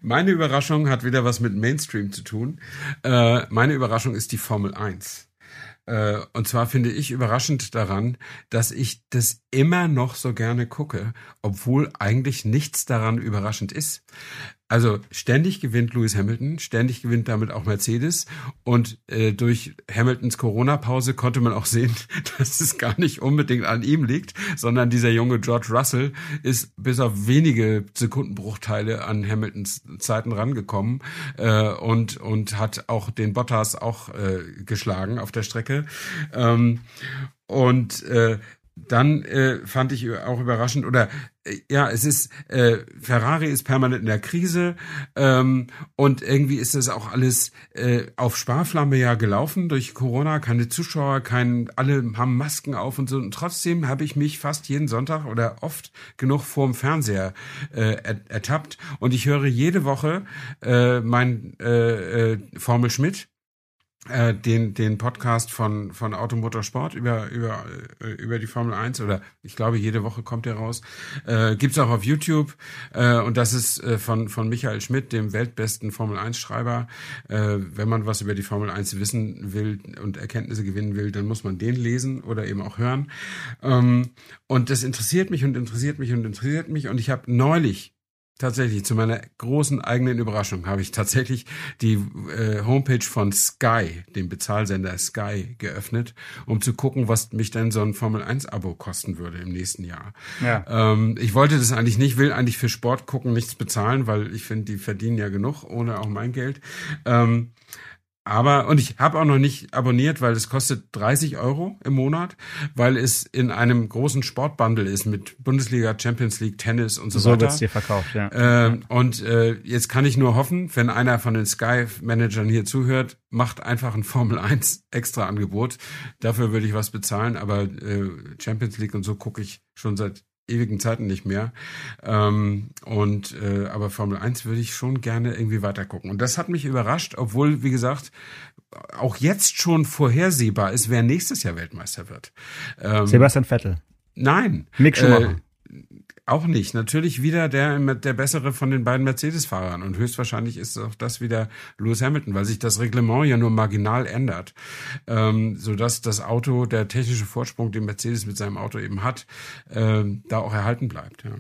Meine Überraschung hat wieder was mit Mainstream zu tun. Äh, meine Überraschung ist die Formel 1. Äh, und zwar finde ich überraschend daran, dass ich das immer noch so gerne gucke, obwohl eigentlich nichts daran überraschend ist. Also ständig gewinnt Lewis Hamilton, ständig gewinnt damit auch Mercedes und äh, durch Hamiltons Corona-Pause konnte man auch sehen, dass es gar nicht unbedingt an ihm liegt, sondern dieser junge George Russell ist bis auf wenige Sekundenbruchteile an Hamiltons Zeiten rangekommen äh, und und hat auch den Bottas auch äh, geschlagen auf der Strecke ähm, und äh, dann äh, fand ich auch überraschend oder äh, ja, es ist äh, Ferrari ist permanent in der Krise ähm, und irgendwie ist das auch alles äh, auf Sparflamme ja gelaufen durch Corona, keine Zuschauer, kein alle haben Masken auf und so. Und trotzdem habe ich mich fast jeden Sonntag oder oft genug vorm Fernseher äh, ertappt. Und ich höre jede Woche äh, mein äh, äh, Formel Schmidt äh, den den Podcast von von Automotorsport über über äh, über die Formel 1 oder ich glaube jede Woche kommt der raus. Äh, gibt's auch auf YouTube. Äh, und das ist äh, von von Michael Schmidt dem weltbesten Formel 1 Schreiber. Äh, wenn man was über die Formel 1 wissen will und Erkenntnisse gewinnen will dann muss man den lesen oder eben auch hören. Ähm, und das interessiert mich und interessiert mich und interessiert mich. Und ich habe neulich tatsächlich zu meiner großen eigenen Überraschung habe ich tatsächlich die äh, Homepage von Sky, dem Bezahlsender Sky, geöffnet, um zu gucken, was mich denn so ein Formel 1 Abo kosten würde im nächsten Jahr. Ja. Ähm, ich wollte das eigentlich nicht, will eigentlich für Sport gucken nichts bezahlen, weil ich finde, die verdienen ja genug ohne auch mein Geld. Ähm, aber, und ich habe auch noch nicht abonniert, weil es kostet 30 Euro im Monat, weil es in einem großen Sportbundle ist mit Bundesliga, Champions League, Tennis und so, So weiter. wird's dir verkauft, ja. Ähm, und äh, jetzt kann ich nur hoffen, wenn einer von den Sky-Managern hier zuhört, macht einfach ein Formel 1 extra Angebot. Dafür würde ich was bezahlen, aber äh, Champions League und so gucke ich schon seit ewigen Zeiten nicht mehr. Ähm, und äh, aber Formel 1 würde ich schon gerne irgendwie weitergucken. Und das hat mich überrascht, obwohl, wie gesagt, auch jetzt schon vorhersehbar ist, wer nächstes Jahr Weltmeister wird. Ähm, Sebastian Vettel. Nein. Mick Schumacher. Äh, auch nicht. Natürlich wieder der, der bessere von den beiden Mercedes-Fahrern. Und höchstwahrscheinlich ist auch das wieder Lewis Hamilton, weil sich das Reglement ja nur marginal ändert. Ähm, sodass das Auto, der technische Vorsprung, den Mercedes mit seinem Auto eben hat, ähm, da auch erhalten bleibt. Ja.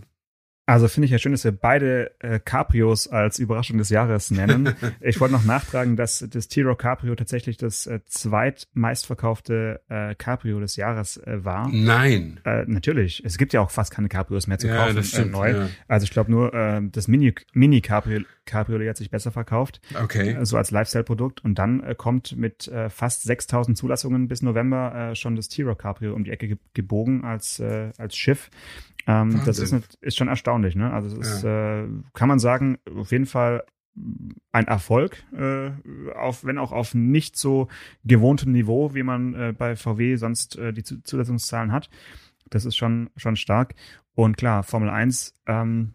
Also finde ich ja schön, dass wir beide äh, Caprios als Überraschung des Jahres nennen. ich wollte noch nachtragen, dass das Tiro Caprio tatsächlich das äh, zweitmeistverkaufte äh, Cabrio des Jahres äh, war. Nein. Äh, natürlich. Es gibt ja auch fast keine Cabrios mehr zu Ja, kaufen das stimmt, äh, neu. ja. Also ich glaube nur äh, das Mini, Mini Cabrio, Cabriolet hat sich besser verkauft, Okay. äh, so als Lifestyle-Produkt. Und dann äh, kommt mit äh, fast 6000 Zulassungen bis November äh, schon das Tiro Cabrio um die Ecke ge gebogen als, äh, als Schiff. Ähm, das ist, nicht, ist schon erstaunlich, ne? Also es ist, äh, kann man sagen, auf jeden Fall ein Erfolg, äh, auf, wenn auch auf nicht so gewohntem Niveau, wie man äh, bei VW sonst äh, die Zu- Zulassungszahlen hat. Das ist schon, schon stark. Und klar, Formel 1 ähm,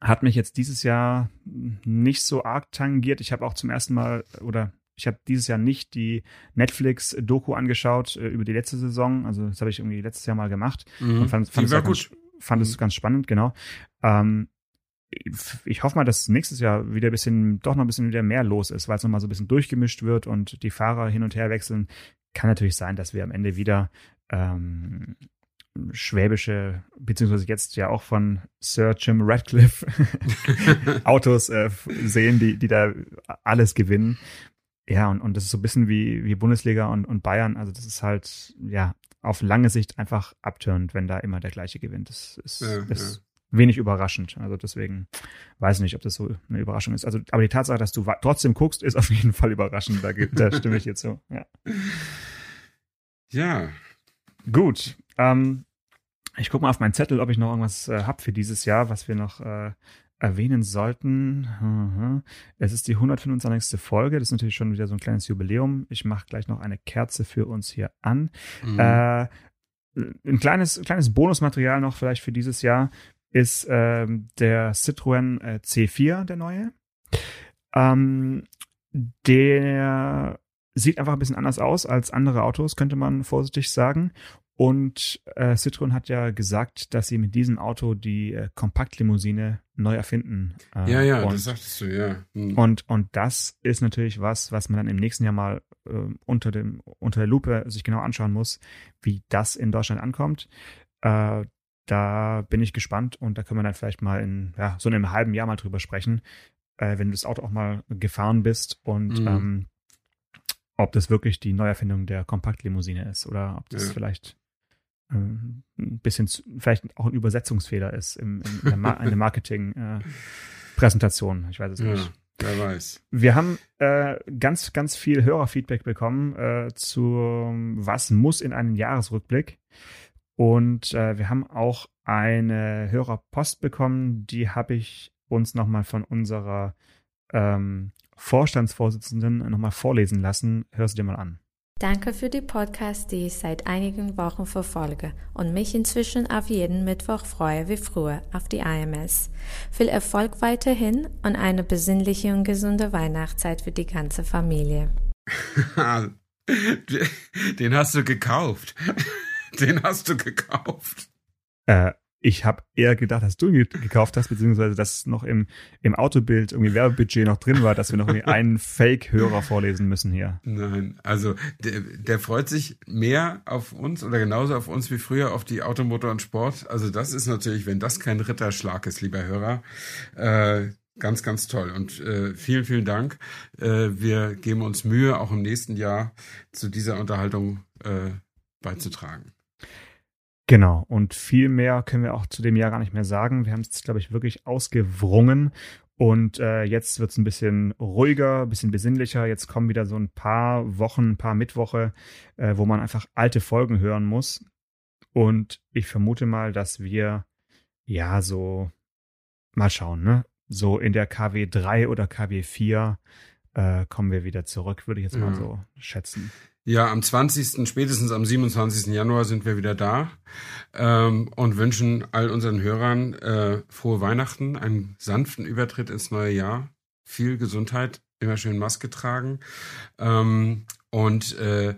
hat mich jetzt dieses Jahr nicht so arg tangiert. Ich habe auch zum ersten Mal oder ich habe dieses Jahr nicht die Netflix-Doku angeschaut äh, über die letzte Saison. Also das habe ich irgendwie letztes Jahr mal gemacht Mhm. und fand, fand, Die war auch ganz, gut. Fand es Mhm. ganz spannend, genau. Ähm, ich hoffe mal, dass nächstes Jahr wieder ein bisschen, doch noch ein bisschen wieder mehr los ist, weil es nochmal so ein bisschen durchgemischt wird und die Fahrer hin und her wechseln. Kann natürlich sein, dass wir am Ende wieder ähm, schwäbische, beziehungsweise jetzt ja auch von Sir Jim Radcliffe Autos äh, sehen, die, die da alles gewinnen. Ja, und, und das ist so ein bisschen wie, wie Bundesliga und, und Bayern. Also das ist halt, ja, auf lange Sicht einfach abturnend, wenn da immer der gleiche gewinnt. Das ist, ja, ist ja. wenig überraschend. Also deswegen weiß ich nicht, ob das so eine Überraschung ist. Also, aber die Tatsache, dass du trotzdem guckst, ist auf jeden Fall überraschend. Da, da stimme ich jetzt so. Ja. Ja. Gut. Ähm, ich gucke mal auf meinen Zettel, ob ich noch irgendwas äh, habe für dieses Jahr, was wir noch äh, erwähnen sollten. Es ist die 125. Folge. Das ist natürlich schon wieder so ein kleines Jubiläum. Ich mache gleich noch eine Kerze für uns hier an. Mhm. Äh, ein kleines, kleines Bonusmaterial noch vielleicht für dieses Jahr ist ähm, der Citroën äh, C4, der neue. Ähm, der sieht einfach ein bisschen anders aus als andere Autos, könnte man vorsichtig sagen. Und äh, Citroën hat ja gesagt, dass sie mit diesem Auto die äh, Kompaktlimousine neu erfinden. Äh, ja, ja, und, das sagtest du, ja. Hm. Und, und das ist natürlich was, was man dann im nächsten Jahr mal äh, unter, dem, unter der Lupe sich genau anschauen muss, wie das in Deutschland ankommt. Äh, da bin ich gespannt und da können wir dann vielleicht mal in ja, so einem halben Jahr mal drüber sprechen, äh, wenn du das Auto auch mal gefahren bist und mhm. ähm, ob das wirklich die Neuerfindung der Kompaktlimousine ist oder ob das ja. vielleicht ein bisschen vielleicht auch ein Übersetzungsfehler ist in, in der, Ma in der Marketing-Präsentation. Äh, ich weiß es ja, nicht. Wer weiß. Wir haben äh, ganz, ganz viel Hörerfeedback bekommen äh, zu was muss in einen Jahresrückblick. Und äh, wir haben auch eine Hörerpost bekommen, die habe ich uns nochmal von unserer ähm, Vorstandsvorsitzenden nochmal vorlesen lassen. Hör sie dir mal an. Danke für die Podcasts, die ich seit einigen Wochen verfolge und mich inzwischen auf jeden Mittwoch freue wie früher auf die IMS. Viel Erfolg weiterhin und eine besinnliche und gesunde Weihnachtszeit für die ganze Familie. Den hast du gekauft. Den hast du gekauft. Äh, ich habe eher gedacht, dass du ihn gekauft hast, beziehungsweise dass noch im, im Autobild irgendwie Werbebudget noch drin war, dass wir noch irgendwie einen Fake-Hörer vorlesen müssen hier. Nein, also der, der freut sich mehr auf uns oder genauso auf uns wie früher auf die Automotor und Sport. Also das ist natürlich, wenn das kein Ritterschlag ist, lieber Hörer, äh, ganz, ganz toll. Und äh, vielen, vielen Dank. Äh, wir geben uns Mühe, auch im nächsten Jahr zu dieser Unterhaltung äh, beizutragen. Genau, und viel mehr können wir auch zu dem Jahr gar nicht mehr sagen. Wir haben es, glaube ich, wirklich ausgewrungen. Und äh, jetzt wird es ein bisschen ruhiger, ein bisschen besinnlicher. Jetzt kommen wieder so ein paar Wochen, ein paar Mittwoche, äh, wo man einfach alte Folgen hören muss. Und ich vermute mal, dass wir ja so mal schauen, ne? So in der KW 3 oder KW 4 äh, kommen wir wieder zurück, würde ich jetzt mal mhm. so schätzen. Ja, am 20., spätestens am 27. Januar sind wir wieder da ähm, und wünschen all unseren Hörern äh, frohe Weihnachten, einen sanften Übertritt ins neue Jahr, viel Gesundheit, immer schön Maske tragen ähm, und äh,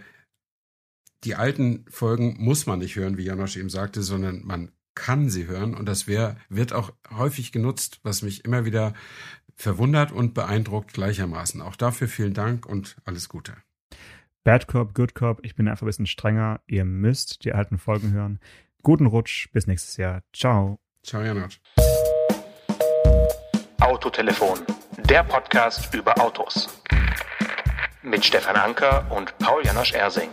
die alten Folgen muss man nicht hören, wie Janosch eben sagte, sondern man kann sie hören und das wär, wird auch häufig genutzt, was mich immer wieder verwundert und beeindruckt gleichermaßen. Auch dafür vielen Dank und alles Gute. Bad Cop, Good Cop, ich bin einfach ein bisschen strenger. Ihr müsst die alten Folgen hören. Guten Rutsch, bis nächstes Jahr. Ciao. Ciao, Janot. Autotelefon, der Podcast über Autos. Mit Stefan Anker und Paul Janosch Ersing.